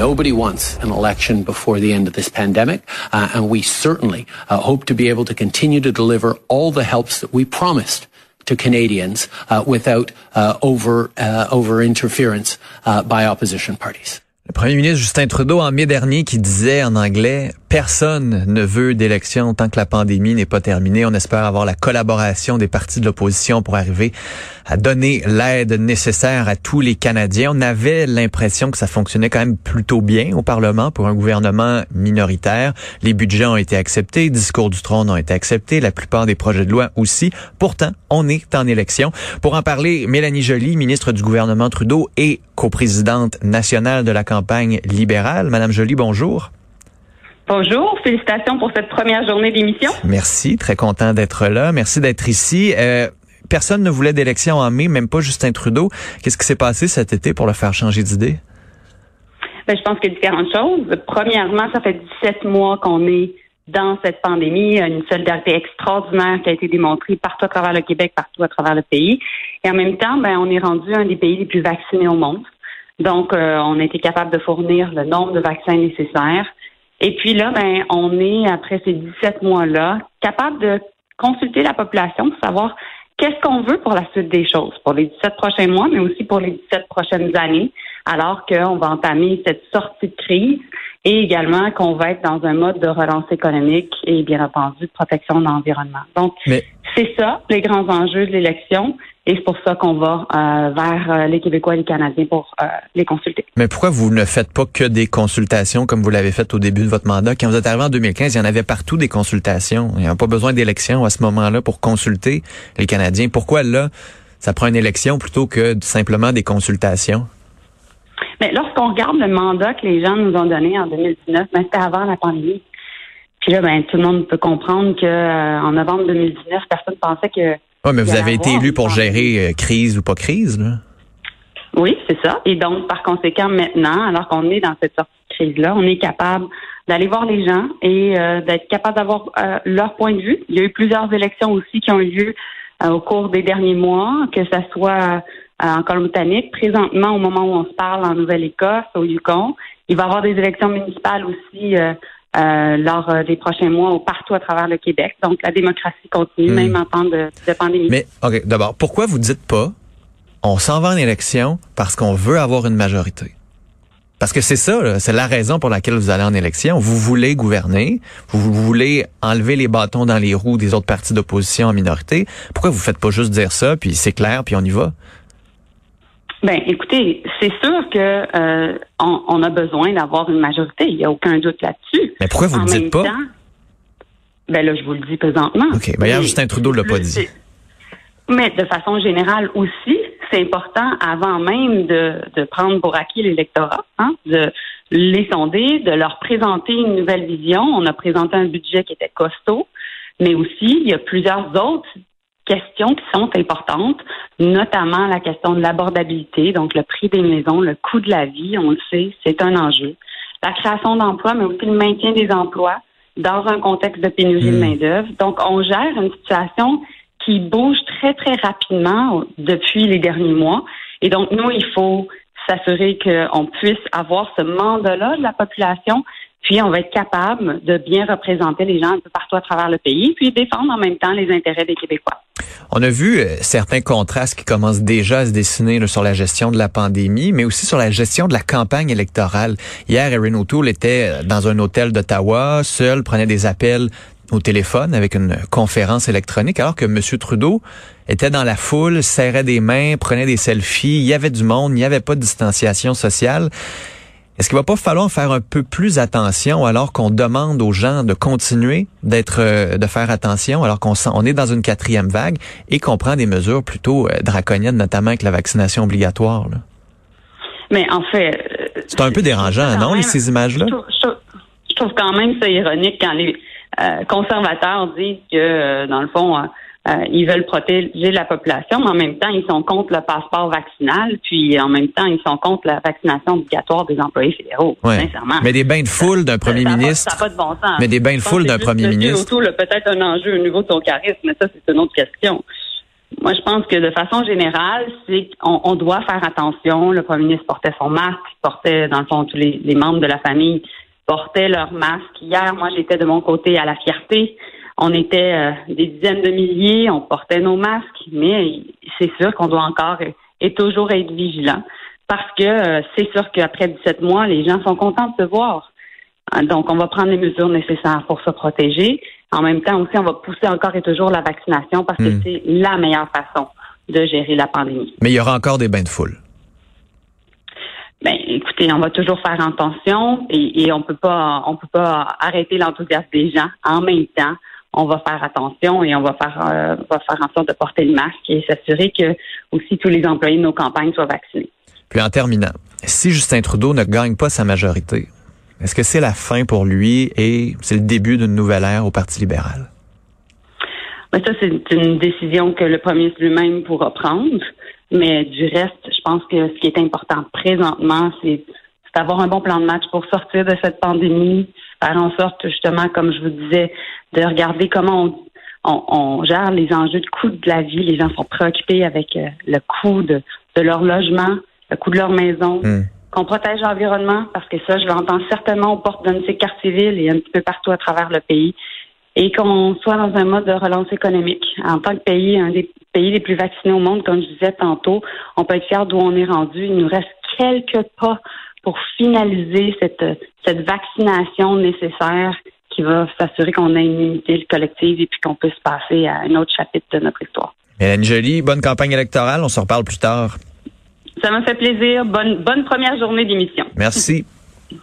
Nobody wants an election before the end of this pandemic, uh, and we certainly uh, hope to be able to continue to deliver all the helps that we promised to Canadians uh, without uh, over uh, over interference uh, by opposition parties. Le premier ministre Justin Trudeau en mai dernier qui disait en anglais Personne ne veut d'élection tant que la pandémie n'est pas terminée. On espère avoir la collaboration des partis de l'opposition pour arriver à donner l'aide nécessaire à tous les Canadiens. On avait l'impression que ça fonctionnait quand même plutôt bien au Parlement pour un gouvernement minoritaire. Les budgets ont été acceptés, discours du trône ont été acceptés, la plupart des projets de loi aussi. Pourtant, on est en élection. Pour en parler, Mélanie Joly, ministre du gouvernement Trudeau et coprésidente nationale de la campagne libérale. Madame Joly, bonjour. Bonjour, félicitations pour cette première journée d'émission. Merci, très content d'être là. Merci d'être ici. Euh, personne ne voulait d'élection en mai, même pas Justin Trudeau. Qu'est-ce qui s'est passé cet été pour le faire changer d'idée? Ben, je pense qu'il y a différentes choses. Premièrement, ça fait 17 mois qu'on est dans cette pandémie, une solidarité extraordinaire qui a été démontrée partout à travers le Québec, partout à travers le pays. Et en même temps, ben, on est rendu un des pays les plus vaccinés au monde. Donc, euh, on a été capable de fournir le nombre de vaccins nécessaires. Et puis là, ben, on est, après ces 17 mois-là, capable de consulter la population pour savoir qu'est-ce qu'on veut pour la suite des choses, pour les 17 prochains mois, mais aussi pour les 17 prochaines années, alors qu'on va entamer cette sortie de crise et également qu'on va être dans un mode de relance économique et bien entendu de protection de l'environnement. Donc, c'est ça, les grands enjeux de l'élection. Et c'est pour ça qu'on va euh, vers euh, les Québécois et les Canadiens pour euh, les consulter. Mais pourquoi vous ne faites pas que des consultations comme vous l'avez fait au début de votre mandat? Quand vous êtes arrivé en 2015, il y en avait partout des consultations. Il n'y a pas besoin d'élection à ce moment-là pour consulter les Canadiens. Pourquoi là, ça prend une élection plutôt que simplement des consultations? Mais lorsqu'on regarde le mandat que les gens nous ont donné en 2019, ben, c'était avant la pandémie. Puis là, ben, tout le monde peut comprendre que euh, en novembre 2019, personne pensait que. Oui, mais vous avez été élu pour gérer euh, crise ou pas crise, là? Oui, c'est ça. Et donc, par conséquent, maintenant, alors qu'on est dans cette sortie de crise-là, on est capable d'aller voir les gens et euh, d'être capable d'avoir leur point de vue. Il y a eu plusieurs élections aussi qui ont eu lieu au cours des derniers mois, que ce soit en Colombie-Britannique. Présentement, au moment où on se parle en Nouvelle-Écosse, au Yukon, il va y avoir des élections municipales aussi euh, euh, lors des prochains mois partout à travers le Québec. Donc, la démocratie continue, même en temps de, de pandémie. Mais, OK, d'abord, pourquoi vous dites pas on s'en va en élection parce qu'on veut avoir une majorité? Parce que c'est ça, c'est la raison pour laquelle vous allez en élection. Vous voulez gouverner, vous voulez enlever les bâtons dans les roues des autres partis d'opposition en minorité. Pourquoi vous faites pas juste dire ça, puis c'est clair, puis on y va? Ben, écoutez, c'est sûr que euh, on, on, a besoin d'avoir une majorité. Il n'y a aucun doute là-dessus. Mais pourquoi vous ne le dites pas? ben là, je vous le dis présentement. OK. Ben, hier, Justin Trudeau l'a pas dit. Mais de façon générale aussi, c'est important avant même de, de prendre pour acquis l'électorat, hein, de les sonder, de leur présenter une nouvelle vision. On a présenté un budget qui était costaud, mais aussi il y a plusieurs autres questions qui sont importantes, notamment la question de l'abordabilité, donc le prix des maisons, le coût de la vie, on le sait, c'est un enjeu. La création d'emplois, mais aussi le maintien des emplois dans un contexte de pénurie de Hmm. main-d'œuvre. Donc, on gère une situation qui bouge très, très rapidement depuis les derniers mois. Et donc, nous, il faut s'assurer qu'on puisse avoir ce mandat-là de la population, puis on va être capable de bien représenter les gens un peu partout à travers le pays, puis défendre en même temps les intérêts des Québécois. On a vu euh, certains contrastes qui commencent déjà à se dessiner sur la gestion de la pandémie, mais aussi sur la gestion de la campagne électorale. Hier, Erin O'Toole était euh, dans un hôtel d'Ottawa, seul, prenait des appels au téléphone avec une conférence électronique, alors que M. Trudeau était dans la foule, serrait des mains, prenait des selfies, il y avait du monde, il n'y avait pas de distanciation sociale. Est-ce qu'il va pas falloir faire un peu plus attention alors qu'on demande aux gens de continuer d'être, euh, de faire attention alors qu'on on est dans une quatrième vague et qu'on prend des mesures plutôt euh, draconiennes, notamment avec la vaccination obligatoire? Là? Mais en fait... Euh, c'est un peu dérangeant, non, ces images-là? Je, trouve quand même ça ironique quand les euh, conservateurs disent que, dans le fond, euh, ils veulent protéger la population, mais en même temps, ils sont contre le passeport vaccinal, puis en même temps, ils sont contre la vaccination obligatoire des employés fédéraux, sincèrement. Mais des bains de foule d'un premier ministre. Ça n'a pas de bon sens. Mais des bains de foule d'un premier ministre. peut-être un enjeu au niveau de son charisme, mais ça, c'est une autre question. Moi, je pense que de façon générale, c'est qu'on on doit faire attention. Le premier ministre portait son masque, portait, dans le fond, tous les, les membres de la famille portaient leur masque. Hier, moi, j'étais de mon côté à la fierté on était euh, des dizaines de milliers, on portait nos masques, mais c'est sûr qu'on doit encore et toujours être vigilant parce que euh, c'est sûr qu'après 17 mois, les gens sont contents de se voir. Hein, donc, on va prendre les mesures nécessaires pour se protéger. En même temps aussi, on va pousser encore et toujours la vaccination parce que hmm. c'est la meilleure façon de gérer la pandémie. Mais il y aura encore des bains de foule. Ben, écoutez, on va toujours faire attention et, et on peut pas, on peut pas arrêter l'enthousiasme des gens en même temps on va faire attention et on va faire, euh, va faire en sorte de porter le masque et s'assurer que aussi tous les employés de nos campagnes soient vaccinés. Puis en terminant, si Justin Trudeau ne gagne pas sa majorité, est-ce que c'est la fin pour lui et c'est le début d'une nouvelle ère au Parti libéral? Ben ça, c'est une décision que le premier ministre lui-même pourra prendre. Mais du reste, je pense que ce qui est important présentement, c'est d'avoir un bon plan de match pour sortir de cette pandémie, faire en sorte justement, comme je vous disais, de regarder comment on, gère les enjeux de coût de la vie. Les gens sont préoccupés avec euh, le coût de, leur logement, le coût de leur maison. Hmm. Qu'on protège l'environnement, parce que ça, je l'entends certainement aux portes de ces quartiers villes et un petit peu partout à travers le pays. Et qu'on soit dans un mode de relance économique. En tant que pays, un des pays les plus vaccinés au monde, comme je disais tantôt, on peut être fier d'où on est rendu. Il nous reste quelques pas pour finaliser cette, cette vaccination nécessaire qui va s'assurer qu'on a une unité collective et puis qu'on peut se passer à un autre chapitre de notre histoire. Mélanie Jolie, bonne campagne électorale. On se reparle plus tard. Ça m'a fait plaisir. Bonne, bonne première journée d'émission. Merci.